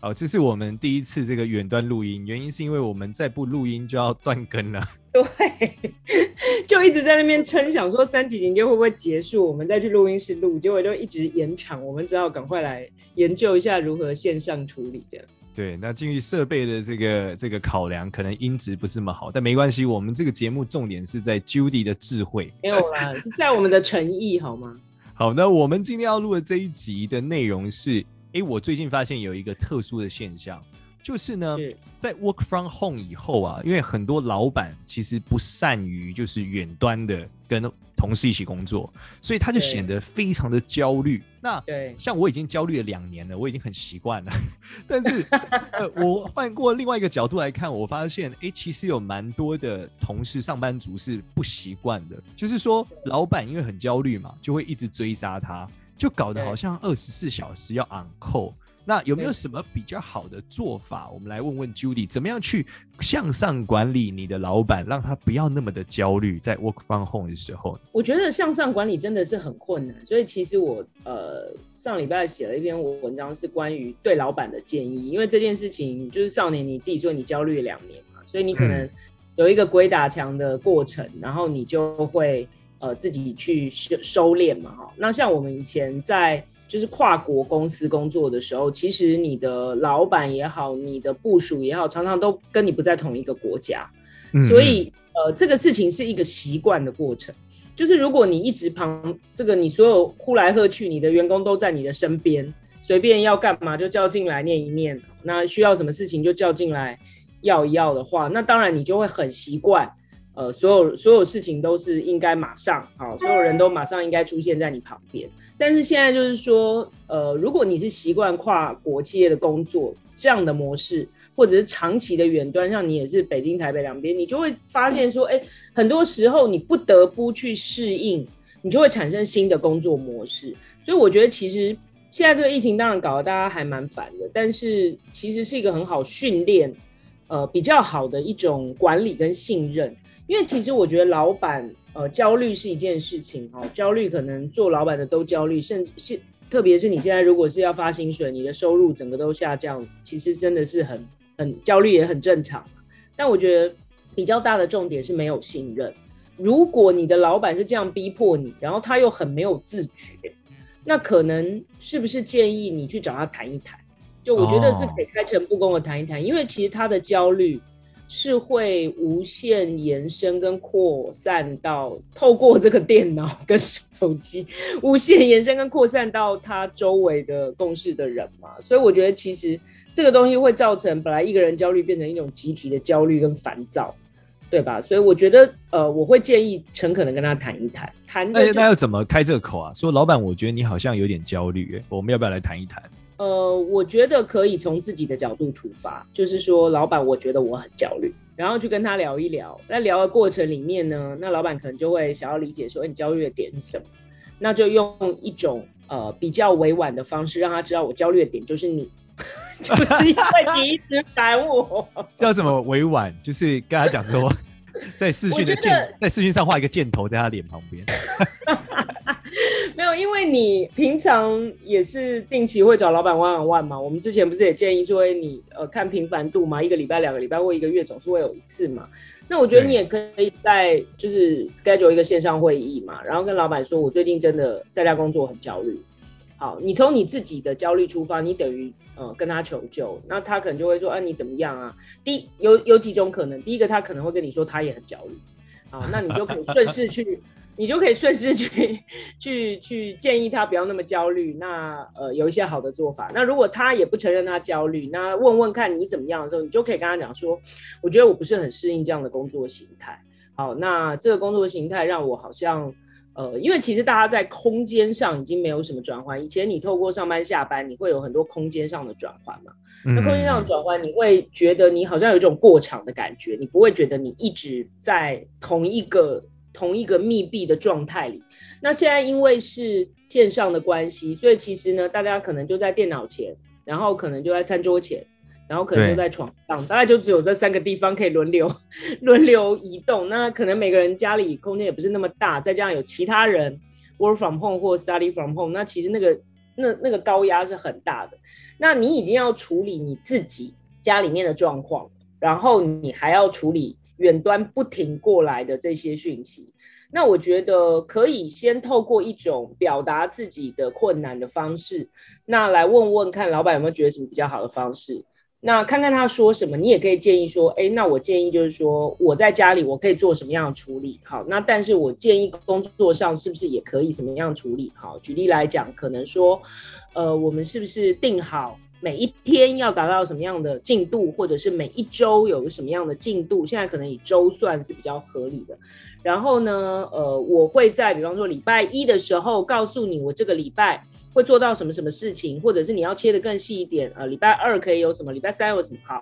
哦，这是我们第一次这个远端录音，原因是因为我们再不录音就要断更了。对，就一直在那边撑，想说三级警戒会不会结束，我们再去录音室录，结果就一直延长，我们只好赶快来研究一下如何线上处理这样。对，那基于设备的这个这个考量，可能音质不是那么好，但没关系，我们这个节目重点是在 Judy 的智慧，没有啦，是在我们的诚意，好吗？好，那我们今天要录的这一集的内容是。哎，我最近发现有一个特殊的现象，就是呢，是在 work from home 以后啊，因为很多老板其实不善于就是远端的跟同事一起工作，所以他就显得非常的焦虑。那对，像我已经焦虑了两年了，我已经很习惯了。但是，呃，我换过另外一个角度来看，我发现，哎，其实有蛮多的同事、上班族是不习惯的，就是说，老板因为很焦虑嘛，就会一直追杀他。就搞得好像二十四小时要 on call，那有没有什么比较好的做法？我们来问问 Judy，怎么样去向上管理你的老板，让他不要那么的焦虑，在 work from home 的时候？我觉得向上管理真的是很困难，所以其实我呃上礼拜写了一篇文章，是关于对老板的建议，因为这件事情就是少年你自己说你焦虑两年嘛，所以你可能有一个鬼打墙的过程，嗯、然后你就会。呃，自己去收收敛嘛，哈。那像我们以前在就是跨国公司工作的时候，其实你的老板也好，你的部署也好，常常都跟你不在同一个国家，嗯嗯，所以呃，这个事情是一个习惯的过程。就是如果你一直旁这个，你所有呼来喝去，你的员工都在你的身边，随便要干嘛就叫进来念一念，那需要什么事情就叫进来要一要的话，那当然你就会很习惯。呃，所有所有事情都是应该马上啊，所有人都马上应该出现在你旁边。但是现在就是说，呃，如果你是习惯跨国企业的工作这样的模式，或者是长期的远端，像你也是北京、台北两边，你就会发现说，哎，很多时候你不得不去适应，你就会产生新的工作模式。所以我觉得，其实现在这个疫情当然搞得大家还蛮烦的，但是其实是一个很好训练，呃，比较好的一种管理跟信任。因为其实我觉得老板呃焦虑是一件事情哦，焦虑可能做老板的都焦虑，甚至是特别是你现在如果是要发薪水，你的收入整个都下降，其实真的是很很焦虑也很正常。但我觉得比较大的重点是没有信任。如果你的老板是这样逼迫你，然后他又很没有自觉，那可能是不是建议你去找他谈一谈？就我觉得是可以开诚布公的谈一谈，因为其实他的焦虑。是会无限延伸跟扩散到透过这个电脑跟手机，无限延伸跟扩散到他周围的共事的人嘛，所以我觉得其实这个东西会造成本来一个人焦虑变成一种集体的焦虑跟烦躁，对吧？所以我觉得呃，我会建议诚恳的跟他谈一谈，谈。那那要怎么开这个口啊？说老板，我觉得你好像有点焦虑，欸，我们要不要来谈一谈？呃，我觉得可以从自己的角度出发，就是说，老板，我觉得我很焦虑，然后去跟他聊一聊。在聊的过程里面呢，那老板可能就会想要理解说，欸，你焦虑的点是什么？那就用一种呃比较委婉的方式，让他知道我焦虑的点就是你，就是因为你一直烦我。这要怎么委婉？就是跟他讲说，在视讯的箭，在视讯上画一个箭头在他脸旁边。没有，因为你平常也是定期会找老板玩玩玩嘛。我们之前不是也建议说，你呃看频繁度嘛，一个礼拜、两个礼拜或一个月总是会有一次嘛。那我觉得你也可以在就是 schedule 一个线上会议嘛，然后跟老板说，我最近真的在家工作很焦虑。好，你从你自己的焦虑出发，你等于呃跟他求救，那他可能就会说，啊你怎么样啊？第一有有几种可能，第一个他可能会跟你说他也很焦虑，好，那你就可以顺势去。你就可以顺势去 去去建议他不要那么焦虑。那呃有一些好的做法。那如果他也不承认他焦虑，那问问看你怎么样的时候，你就可以跟他讲说，我觉得我不是很适应这样的工作形态。好，那这个工作形态让我好像呃，因为其实大家在空间上已经没有什么转换。以前你透过上班下班，你会有很多空间上的转换嘛？那空间上的转换，你会觉得你好像有一种过场的感觉，你不会觉得你一直在同一个同一个密闭的状态里。那现在因为是线上的关系，所以其实呢，大家可能就在电脑前，然后可能就在餐桌前。然后可能就在床上，大概就只有这三个地方可以轮流 轮流移动。那可能每个人家里空间也不是那么大，再加上有其他人 work from home 或 study from home，那其实那个那那个高压是很大的。那你已经要处理你自己家里面的状况，然后你还要处理远端不停过来的这些讯息。那我觉得可以先透过一种表达自己的困难的方式，那来问问看老板有没有觉得什么比较好的方式。那看看他说什么，你也可以建议说，哎，那我建议就是说，我在家里我可以做什么样的处理？好，那但是我建议工作上是不是也可以什么样处理？好，举例来讲，可能说，呃，我们是不是定好每一天要达到什么样的进度，或者是每一周有个什么样的进度？现在可能以周算是比较合理的。然后呢，呃，我会在比方说礼拜一的时候告诉你，我这个礼拜。会做到什么什么事情，或者是你要切的更细一点，呃，礼拜二可以有什么，礼拜三有什么好，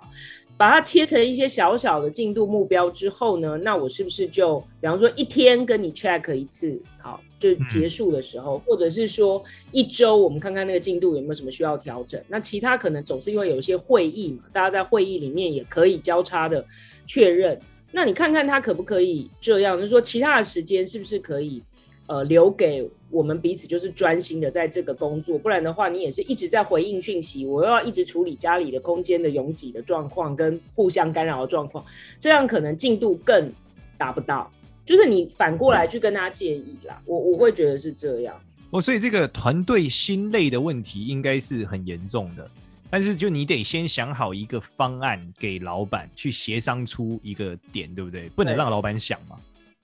把它切成一些小小的进度目标之后呢，那我是不是就，比方说一天跟你 check 一次，好，就结束的时候，嗯、或者是说一周我们看看那个进度有没有什么需要调整，那其他可能总是因为有一些会议嘛，大家在会议里面也可以交叉的确认，那你看看他可不可以这样，就是说其他的时间是不是可以，呃，留给。我们彼此就是专心的在这个工作，不然的话，你也是一直在回应讯息，我又要一直处理家里的空间的拥挤的状况跟互相干扰的状况，这样可能进度更达不到。就是你反过来去跟他建议啦，我我会觉得是这样。哦，所以这个团队心累的问题应该是很严重的，但是就你得先想好一个方案给老板去协商出一个点，对不对？不能让老板想嘛。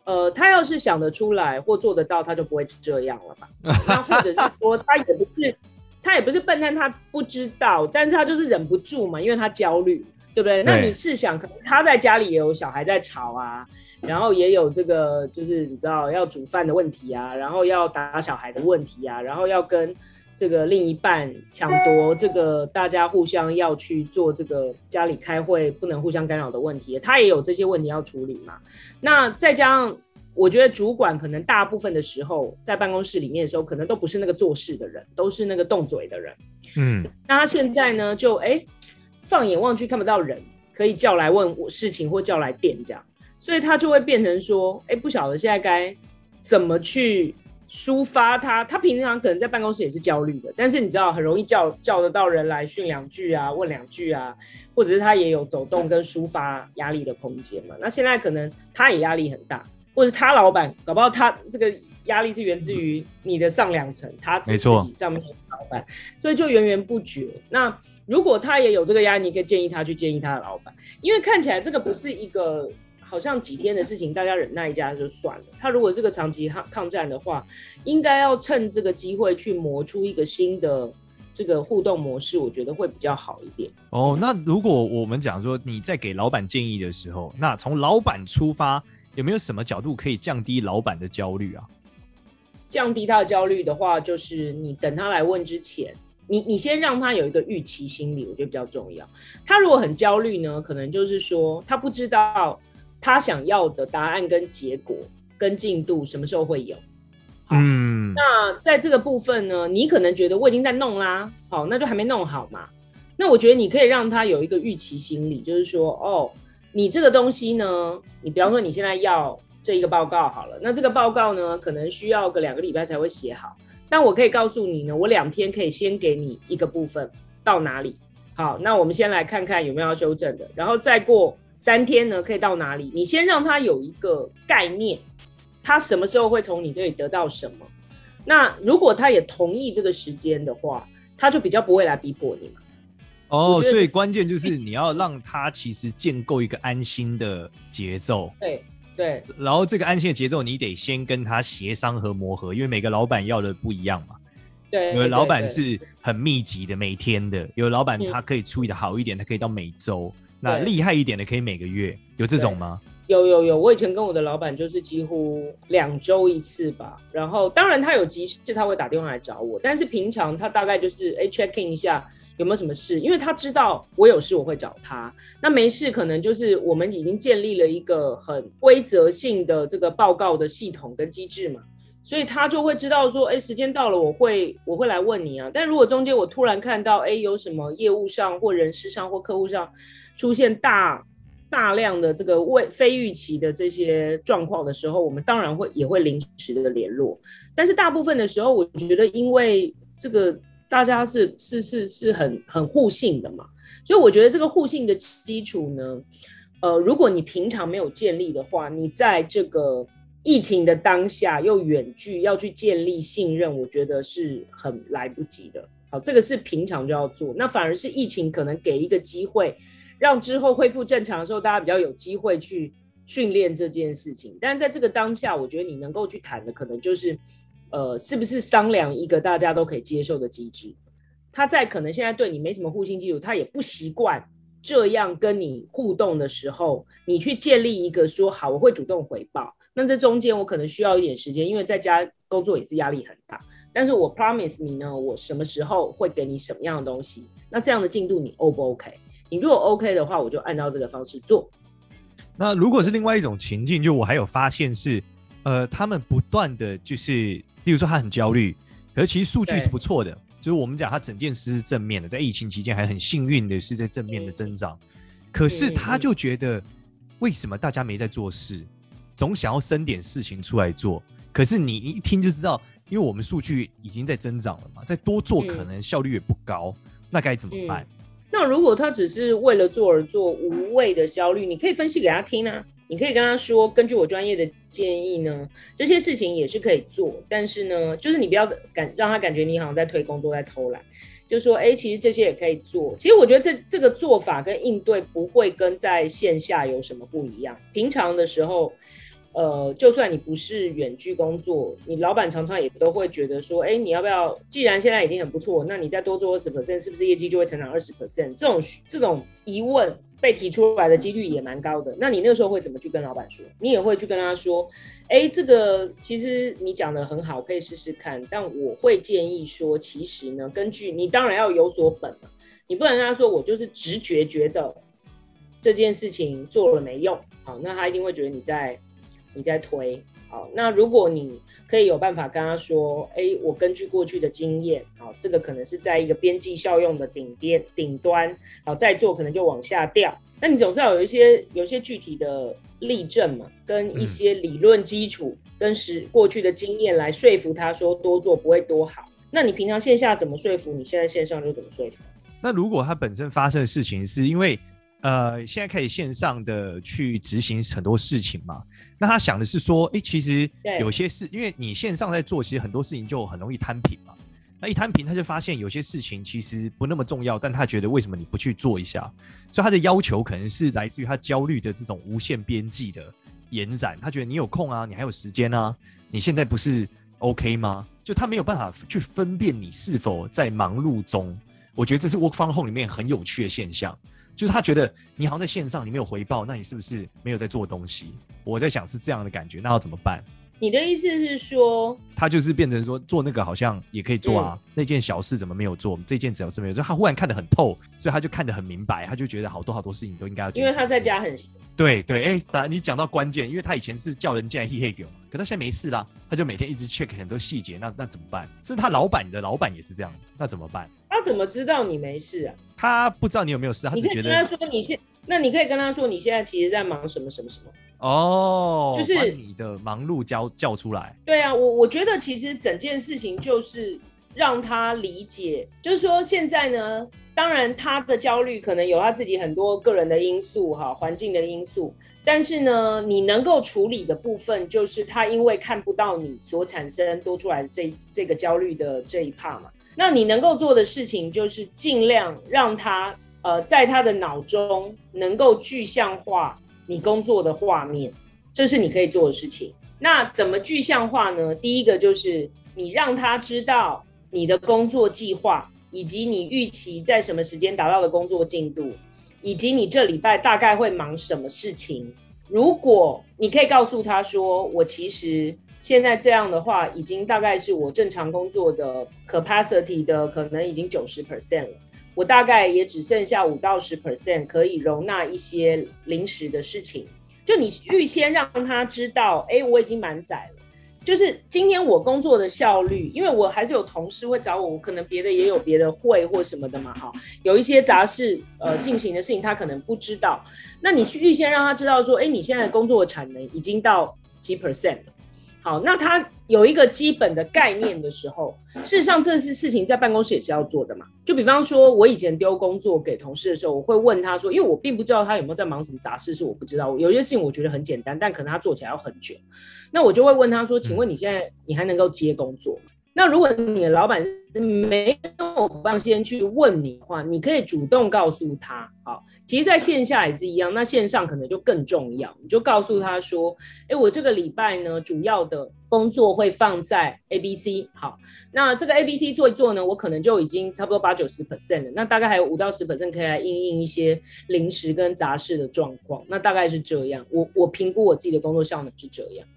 呃，他要是想得出来或做得到，他就不会这样了吧？那或者是说，他也不是，他也不是笨蛋，他不知道，但是他就是忍不住嘛，因为他焦虑，对不对？对。那你试想，可能他在家里也有小孩在吵啊，然后也有这个，就是你知道要煮饭的问题啊，然后要打小孩的问题啊，然后要跟。这个另一半抢夺这个，大家互相要去做这个家里开会不能互相干扰的问题，他也有这些问题要处理嘛。那再加上，我觉得主管可能大部分的时候在办公室里面的时候，可能都不是那个做事的人，都是那个动嘴的人。嗯，那他现在呢，就哎，放眼望去看不到人可以叫来问我事情或叫来电这样，所以他就会变成说，哎，不晓得现在该怎么去。抒发他，他平常可能在办公室也是焦虑的，但是你知道很容易叫叫得到人来训两句啊，问两句啊，或者是他也有走动跟抒发压力的空间嘛。那现在可能他也压力很大，或者他老板搞不好他这个压力是源自于你的上两层，他自己上面的老板，所以就源源不绝。那如果他也有这个压力，你可以建议他去建议他的老板，因为看起来这个不是一个。好像几天的事情，大家忍耐一下就算了。他如果这个长期抗抗战的话，应该要趁这个机会去磨出一个新的这个互动模式，我觉得会比较好一点。哦，那如果我们讲说你在给老板建议的时候，那从老板出发，有没有什么角度可以降低老板的焦虑啊？降低他的焦虑的话，就是你等他来问之前，你你先让他有一个预期心理，我觉得比较重要。他如果很焦虑呢，可能就是说他不知道。他想要的答案跟结果跟进度什么时候会有？嗯，那在这个部分呢，你可能觉得我已经在弄啦，好，那就还没弄好嘛。那我觉得你可以让他有一个预期心理，就是说，哦，你这个东西呢，你比方说你现在要这一个报告好了，那这个报告呢，可能需要个两个礼拜才会写好，但我可以告诉你呢，我两天可以先给你一个部分到哪里，好，那我们先来看看有没有要修正的，然后再过。三天呢，可以到哪里？你先让他有一个概念，他什么时候会从你这里得到什么？那如果他也同意这个时间的话，他就比较不会来逼迫你嘛。哦，所以关键就是你要让他其实建构一个安心的节奏。对对。然后这个安心的节奏，你得先跟他协商和磨合，因为每个老板要的不一样嘛。对。有的老板是很密集的，每天的；有的老板他可以处理的好一点，他可以到每周。那厉害一点的可以每个月有这种吗？有有有，我以前跟我的老板就是几乎两周一次吧。然后当然他有急事他会打电话来找我，但是平常他大概就是哎 check in 一下有没有什么事，因为他知道我有事我会找他。那没事可能就是我们已经建立了一个很规则性的这个报告的系统跟机制嘛，所以他就会知道说，哎，时间到了我会我会来问你啊。但如果中间我突然看到哎有什么业务上或人事上或客户上出现大大量的这个未非预期的这些状况的时候，我们当然会也会临时的联络。但是大部分的时候，我觉得因为这个大家是是是是很很互信的嘛，所以我觉得这个互信的基础呢，呃，如果你平常没有建立的话，你在这个疫情的当下又远距要去建立信任，我觉得是很来不及的。好，这个是平常就要做，那反而是疫情可能给一个机会。让之后恢复正常的时候，大家比较有机会去训练这件事情。但在这个当下，我觉得你能够去谈的，可能就是，呃，是不是商量一个大家都可以接受的机制？他在可能现在对你没什么互信基础，他也不习惯这样跟你互动的时候，你去建立一个说好，我会主动回报。那这中间我可能需要一点时间，因为在家工作也是压力很大。但是我 promise 你呢，我什么时候会给你什么样的东西？那这样的进度你 O 不 OK？你如果 OK 的话，我就按照这个方式做。那如果是另外一种情境，就我还有发现是，呃，他们不断的就是，例如说他很焦虑，可是其实数据是不错的，就是我们讲他整件事是正面的，在疫情期间还很幸运的是在正面的增长。可是他就觉得，为什么大家没在做事，总想要生点事情出来做？可是你一听就知道，因为我们数据已经在增长了嘛，再多做可能效率也不高，那该怎么办？那如果他只是为了做而做，无谓的焦虑，你可以分析给他听啊。你可以跟他说，根据我专业的建议呢，这些事情也是可以做，但是呢，就是你不要感让他感觉你好像在推工作，在偷懒。就说，哎，其实这些也可以做。其实我觉得这这个做法跟应对不会跟在线下有什么不一样。平常的时候。呃，就算你不是远距工作，你老板常常也都会觉得说，哎，你要不要？既然现在已经很不错，那你再多做二十 percent，是不是业绩就会成长二十 percent？这种这种疑问被提出来的几率也蛮高的。那你那时候会怎么去跟老板说？你也会去跟他说，哎，这个其实你讲得很好，可以试试看。但我会建议说，其实呢，根据你当然要有所本嘛，你不能跟他说我就是直觉觉得这件事情做了没用，好，那他一定会觉得你在。你在推好，那如果你可以有办法跟他说，哎，我根据过去的经验，好，这个可能是在一个边际效用的顶边顶端，好，再做可能就往下掉。那你总是要有一些有一些具体的例证嘛，跟一些理论基础，嗯、跟实过去的经验来说服他说多做不会多好。那你平常线下怎么说服？你现在线上就怎么说服？那如果他本身发生的事情是因为。呃，现在开始线上的去执行很多事情嘛？那他想的是说，哎，其实有些事，因为你线上在做，其实很多事情就很容易摊平嘛。那一摊平，他就发现有些事情其实不那么重要，但他觉得为什么你不去做一下？所以他的要求可能是来自于他焦虑的这种无限边际的延展。他觉得你有空啊，你还有时间啊，你现在不是 OK 吗？就他没有办法去分辨你是否在忙碌中。我觉得这是 Work from Home 里面很有趣的现象。就是他觉得你好像在线上，你没有回报，那你是不是没有在做东西？我在想是这样的感觉，那要怎么办？你的意思是说，他就是变成说做那个好像也可以做啊，嗯、那件小事怎么没有做？这件小事没有做，就他忽然看得很透，所以他就看得很明白，他就觉得好多好多事情都应该要做。因为他在家很对对，哎，当然你讲到关键，因为他以前是叫人进来嘿嘿给，可他现在没事啦，他就每天一直 check 很多细节，那那怎么办？是他老板的老板也是这样，那怎么办？他怎么知道你没事啊？他不知道你有没有事，他只觉得。他说你现，那你可以跟他说你现在其实在忙什么什么什么。哦，就是你的忙碌叫叫出来。对啊，我我觉得其实整件事情就是让他理解，就是说现在呢，当然他的焦虑可能有他自己很多个人的因素哈，环境的因素，但是呢，你能够处理的部分就是他因为看不到你所产生多出来这这个焦虑的这一 part 嘛，那你能够做的事情就是尽量让他呃在他的脑中能够具象化。你工作的画面，这是你可以做的事情。那怎么具象化呢？第一个就是你让他知道你的工作计划，以及你预期在什么时间达到的工作进度，以及你这礼拜大概会忙什么事情。如果你可以告诉他说，我其实现在这样的话，已经大概是我正常工作的 capacity 的可能已经九十 percent 了，我大概也只剩下五到十 percent 可以容纳一些临时的事情。就你预先让他知道，哎，我已经满载了。就是今天我工作的效率，因为我还是有同事会找我，我可能别的也有别的会或什么的嘛，哈，有一些杂事呃进行的事情他可能不知道，那你去预先让他知道说，哎，你现在工作的产能已经到几 percent 了。好，那他有一个基本的概念的时候，事实上这些事情在办公室也是要做的嘛。就比方说，我以前丢工作给同事的时候，我会问他说，因为我并不知道他有没有在忙什么杂事，是我不知道。有些事情我觉得很简单，但可能他做起来要很久。那我就会问他说，请问你现在你还能够接工作？那如果你的老板没有办法先去问你的话，你可以主动告诉他。好，其实在线下也是一样，那线上可能就更重要。你就告诉他说，哎，我这个礼拜呢，主要的工作会放在 A、B、C。好，那这个 A、B、C 做一做呢，我可能就已经差不多八九十 percent 了。那大概还有五到十 percent 可以来应应一些临时跟杂事的状况。那大概是这样，我我评估我自己的工作效能是这样。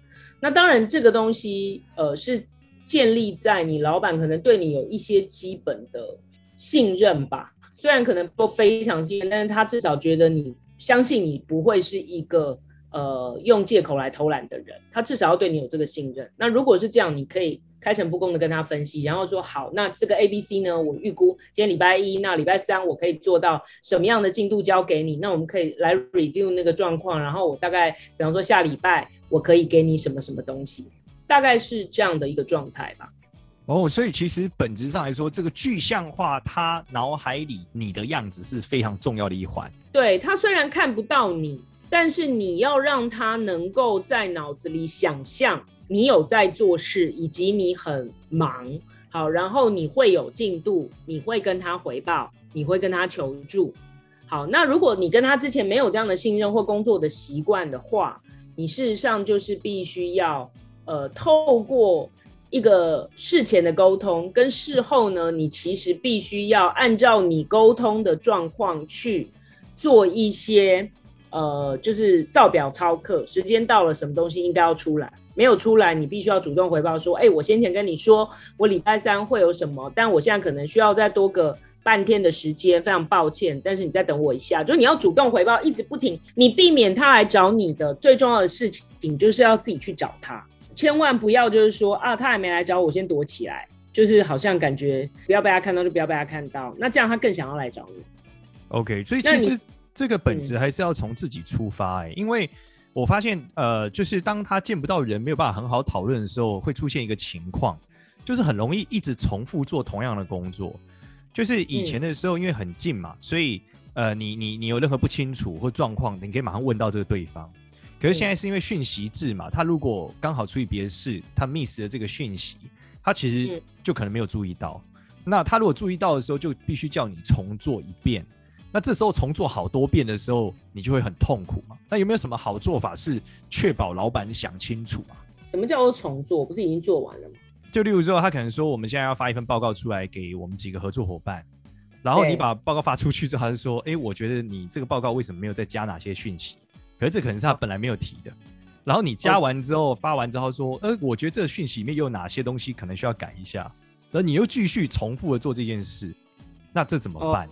那当然，这个东西呃是。建立在你老板可能对你有一些基本的信任吧，虽然可能不非常信任，但是他至少觉得你相信你不会是一个呃用借口来偷懒的人，他至少要对你有这个信任。那如果是这样，你可以开诚布公的跟他分析，然后说好，那这个 A、B、C 呢，我预估今天礼拜一，那礼拜三我可以做到什么样的进度交给你，那我们可以来 review 那个状况，然后我大概比方说下礼拜我可以给你什么什么东西。大概是这样的一个状态吧。哦，所以其实本质上来说，这个具象化他脑海里你的样子是非常重要的一环。对，他虽然看不到你，但是你要让他能够在脑子里想象你有在做事，以及你很忙。好，然后你会有进度，你会跟他回报，你会跟他求助。好，那如果你跟他之前没有这样的信任或工作的习惯的话，你事实上就是必须要。呃，透过一个事前的沟通跟事后呢，你其实必须要按照你沟通的状况去做一些呃，就是照表操课。时间到了，什么东西应该要出来，没有出来，你必须要主动回报说，哎，我先前跟你说我礼拜三会有什么，但我现在可能需要再多个半天的时间，非常抱歉，但是你再等我一下，就是你要主动回报，一直不停，你避免他来找你的最重要的事情，就是要自己去找他。千万不要就是说啊，他还没来找我，先躲起来，就是好像感觉不要被他看到，就不要被他看到，那这样他更想要来找你。OK，所以其实这个本质还是要从自己出发哎、欸，因为我发现呃，就是当他见不到人，没有办法很好讨论的时候，会出现一个情况，就是很容易一直重复做同样的工作。就是以前的时候，因为很近嘛，所以呃，你你你有任何不清楚或状况，你可以马上问到这个对方。可是现在是因为讯息制嘛，他如果刚好处理别的事，他 miss 了这个讯息，他其实就可能没有注意到。那他如果注意到的时候，就必须叫你重做一遍。那这时候重做好多遍的时候，你就会很痛苦嘛。那有没有什么好做法是确保老板想清楚啊？什么叫做重做？不是已经做完了吗？就例如说，他可能说我们现在要发一份报告出来给我们几个合作伙伴，然后你把报告发出去之后，他就说：“哎，我觉得你这个报告为什么没有再加哪些讯息？”可是这可能是他本来没有提的，然后你加完之后发完之后说，呃，我觉得这个讯息里面有哪些东西可能需要改一下，而你又继续重复的做这件事，那这怎么办？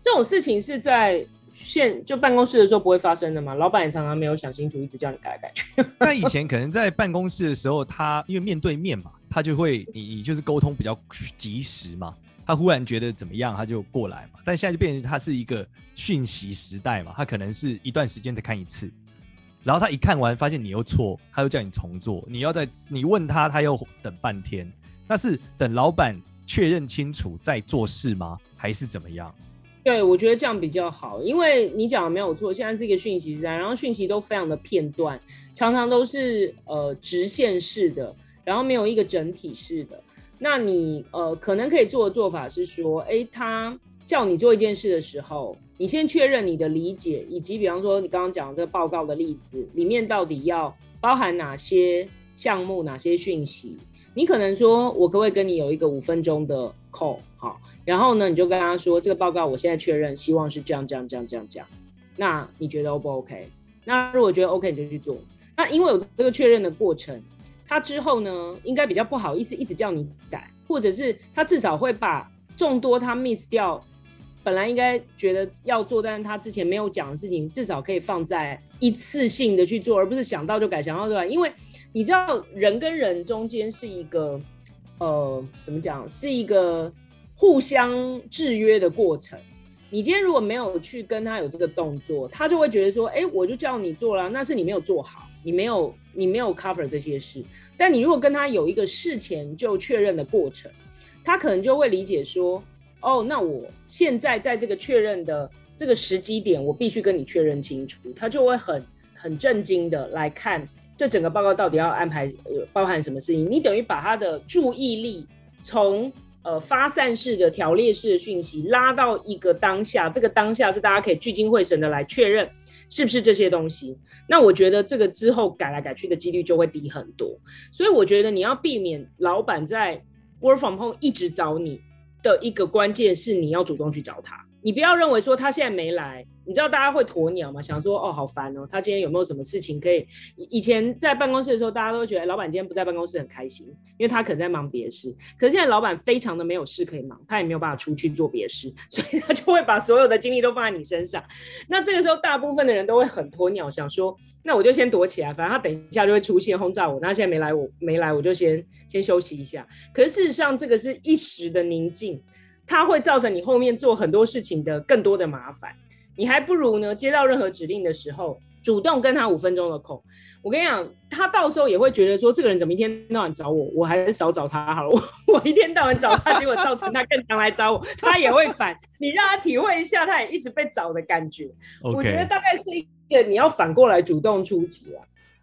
这种事情是在现就办公室的时候不会发生的嘛？老板也常常没有想清楚，一直叫你改来改去。那以前可能在办公室的时候，他因为面对面嘛，他就会你你就是沟通比较及时嘛。他忽然觉得怎么样，他就过来嘛。但现在就变成他是一个讯息时代嘛，他可能是一段时间才看一次，然后他一看完发现你又错，他又叫你重做。你要在你问他，他又等半天。那是等老板确认清楚再做事吗？还是怎么样？对，我觉得这样比较好，因为你讲的没有错。现在是一个讯息时代，然后讯息都非常的片段，常常都是呃直线式的，然后没有一个整体式的。那你呃，可能可以做的做法是说，哎，他叫你做一件事的时候，你先确认你的理解，以及比方说你刚刚讲的这个报告的例子里面到底要包含哪些项目、哪些讯息。你可能说，我可不可以跟你有一个五分钟的 call？好，然后呢，你就跟他说，这个报告我现在确认，希望是这样、这样、这样、这样、这样。那你觉得 O 不 OK？那如果觉得 OK，你就去做。那因为有这个确认的过程，他之后呢，应该比较不好意思一直叫你改，或者是他至少会把众多他 miss 掉，本来应该觉得要做，但是他之前没有讲的事情，至少可以放在一次性的去做，而不是想到就改，想到就改。因为你知道，人跟人中间是一个，呃，怎么讲，是一个互相制约的过程。你今天如果没有去跟他有这个动作，他就会觉得说，哎，我就叫你做了，那是你没有做好，你没有你没有 cover 这些事。但你如果跟他有一个事前就确认的过程，他可能就会理解说，哦，那我现在在这个确认的这个时机点，我必须跟你确认清楚。他就会很很震惊的来看这整个报告到底要安排呃包含什么事情。你等于把他的注意力从呃，发散式的条列式的讯息拉到一个当下，这个当下是大家可以聚精会神的来确认是不是这些东西。那我觉得这个之后改来改去的几率就会低很多。所以我觉得你要避免老板在 work from home 一直找你的一个关键是你要主动去找他。你不要认为说他现在没来，你知道大家会鸵鸟吗？想说哦，好烦哦，他今天有没有什么事情可以？以前在办公室的时候，大家都觉得、老板今天不在办公室很开心，因为他可能在忙别的事。可是现在老板非常的没有事可以忙，他也没有办法出去做别的事，所以他就会把所有的精力都放在你身上。那这个时候，大部分的人都会很鸵鸟，想说那我就先躲起来，反正他等一下就会出现轰炸我。那现在没来，我没来，我就先先休息一下。可是事实上，这个是一时的宁静。它会造成你后面做很多事情的更多的麻烦，你还不如呢，接到任何指令的时候，主动跟他五分钟的空。我跟你讲，他到时候也会觉得说，这个人怎么一天到晚找我，我还是少找他好了。我 我一天到晚找他，结果造成他更常来找我，他也会烦。你让他体会一下，他也一直被找的感觉。我觉得大概是一个你要反过来主动出击了。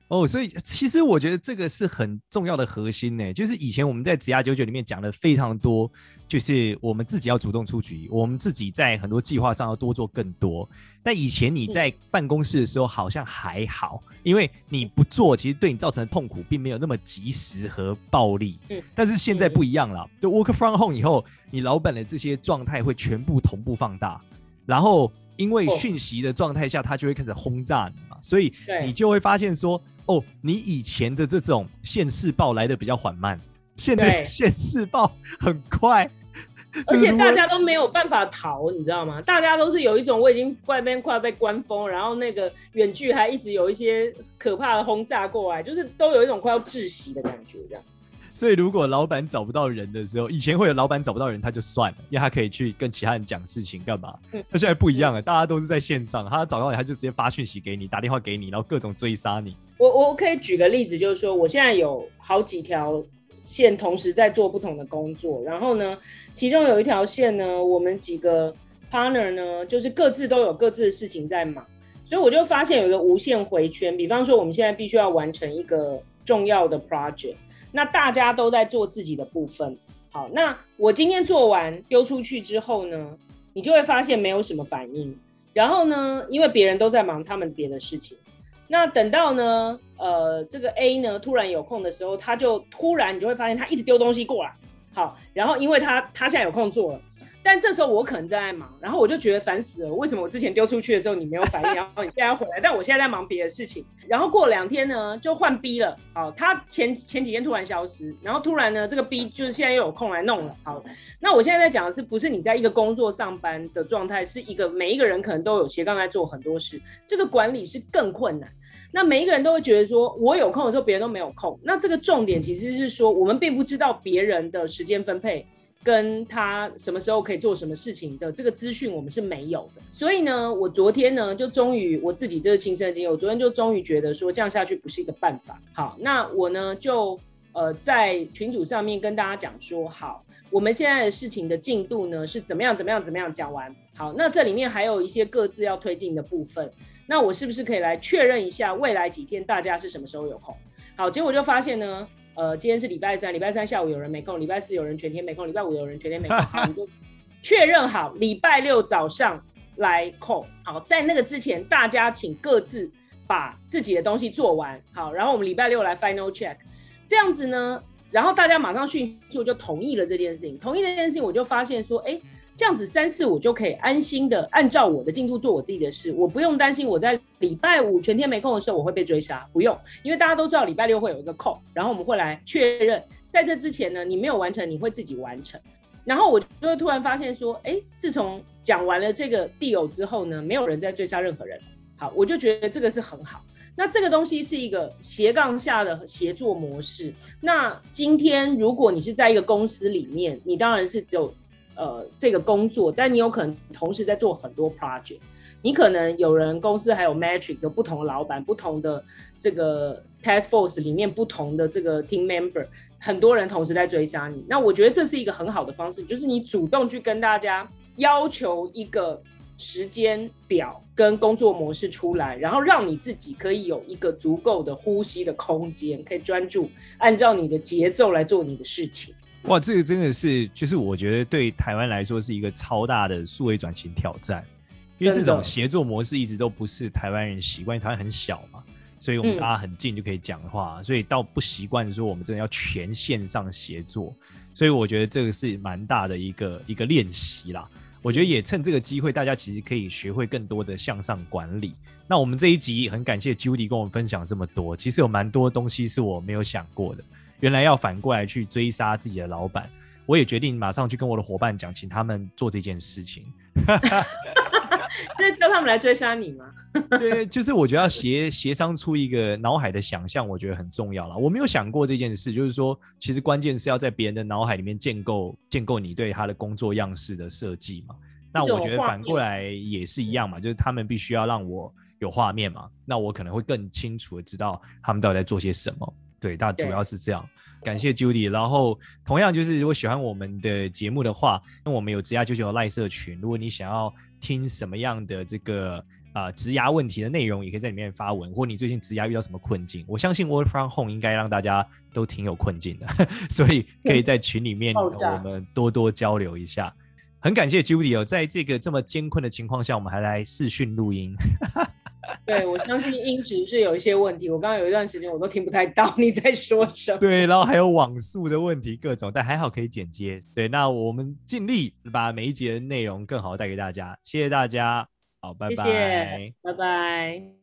哦，所以其实我觉得这个是很重要的核心呢，就是以前我们在职涯九九里面讲的非常多，就是我们自己要主动出局，我们自己在很多计划上要多做更多。但以前你在办公室的时候好像还好，因为你不做，其实对你造成的痛苦并没有那么及时和暴力。嗯，但是现在不一样了，就 work from home 以后，你老板的这些状态会全部同步放大，然后因为讯息的状态下，他就会开始轰炸你嘛，所以你就会发现说。哦，你以前的这种现世报来的比较缓慢，现在 现世报很快，而且大家都没有办法逃，你知道吗？大家都是有一种我已经外边快要被关封，然后那个远距还一直有一些可怕的轰炸过来，就是都有一种快要窒息的感觉，这样。所以，如果老板找不到人的时候，以前会有老板找不到人，他就算了，因为他可以去跟其他人讲事情干嘛。那现在不一样了，大家都是在线上，他找到你，他就直接发讯息给你，打电话给你，然后各种追杀你。我我可以举个例子，就是说，我现在有好几条线同时在做不同的工作，然后呢，其中有一条线呢，我们几个 partner 呢，就是各自都有各自的事情在忙，所以我就发现有一个无限回圈。比方说，我们现在必须要完成一个重要的 project。那大家都在做自己的部分，好，那我今天做完丢出去之后呢，你就会发现没有什么反应。然后呢，因为别人都在忙他们别的事情，那等到呢，呃，这个 A 呢突然有空的时候，他就突然你就会发现他一直丢东西过来，好，然后因为他他现在有空做了。但这时候我可能正在忙，然后我就觉得烦死了。为什么我之前丢出去的时候你没有反应，然后你现在要回来？但我现在在忙别的事情。然后过两天呢，就换 B 了。好，他前前几天突然消失，然后突然呢，这个 B 就是现在又有空来弄了。好，那我现在在讲的是不是你在一个工作上班的状态，是一个每一个人可能都有斜杠在做很多事，这个管理是更困难。那每一个人都会觉得说，我有空的时候别人都没有空。那这个重点其实是说，我们并不知道别人的时间分配。跟他什么时候可以做什么事情的这个资讯我们是没有的，所以呢，我昨天呢就终于我自己这个亲身的经历，我昨天就终于觉得说这样下去不是一个办法。好，那我呢就呃在群组上面跟大家讲说，好，我们现在的事情的进度呢是怎么样怎么样怎么样讲完。好，那这里面还有一些各自要推进的部分，那我是不是可以来确认一下未来几天大家是什么时候有空？好，结果就发现呢。呃，今天是礼拜三，礼拜三下午有人没空，礼拜四有人全天没空，礼拜五有人全天没空，好，你就 确认好，礼拜六早上来空。好，在那个之前，大家请各自把自己的东西做完，好，然后我们礼拜六来 final check，这样子呢，然后大家马上迅速就同意了这件事情，同意这件事情，我就发现说，哎，这样子三四五就可以安心的按照我的进度做我自己的事，我不用担心我在礼拜五全天没空的时候我会被追杀，不用，因为大家都知道礼拜六会有一个 call，然后我们会来确认，在这之前呢，你没有完成，你会自己完成。然后我就会突然发现说，哎，自从讲完了这个 deal 之后呢，没有人在追杀任何人。好，我就觉得这个是很好。那这个东西是一个斜杠下的协作模式。那今天如果你是在一个公司里面，你当然是只有呃这个工作，但你有可能同时在做很多 project。你可能有人公司还有 matrix 有不同老板，不同的这个 task force 里面不同的这个 team member，很多人同时在追杀你。那我觉得这是一个很好的方式，就是你主动去跟大家要求一个。时间表跟工作模式出来，然后让你自己可以有一个足够的呼吸的空间，可以专注按照你的节奏来做你的事情。哇，这个真的是，就是我觉得对台湾来说是一个超大的数位转型挑战，因为这种协作模式一直都不是台湾人习惯，台湾很小嘛，所以我们大家很近就可以讲话，嗯、所以倒不习惯说我们真的要全线上协作，所以我觉得这个是蛮大的一个一个练习啦。我觉得也趁这个机会，大家其实可以学会更多的向上管理。那我们这一集很感谢 Judy 跟我们分享这么多，其实有蛮多东西是我没有想过的。原来要反过来去追杀自己的老板，我也决定马上去跟我的伙伴讲，请他们做这件事情。就是叫他们来追杀你吗？对，就是我觉得要协协商出一个脑海的想象，我觉得很重要了。我没有想过这件事，就是说，其实关键是要在别人的脑海里面建构建构你对他的工作样式的设计嘛。那我觉得反过来也是一样嘛，就是他们必须要让我有画面嘛，那我可能会更清楚的知道他们到底在做些什么。对，但主要是这样。感谢 Judy，然后同样就是如果喜欢我们的节目的话，那我们有职涯99的赖社群，如果你想要听什么样的这个啊、呃、职涯问题的内容，也可以在里面发文，或你最近职涯遇到什么困境，我相信 Work from Home 应该让大家都挺有困境的，所以可以在群里面我们多多交流一下。很感谢 Judy 哦，在这个这么艰困的情况下，我们还来视讯录音。对，我相信音质是有一些问题。我刚刚有一段时间我都听不太到你在说什么。对，然后还有网速的问题，各种，但还好可以剪接。对，那我们尽力把每一节的内容更好带给大家。谢谢大家，好，拜拜，谢谢，拜拜。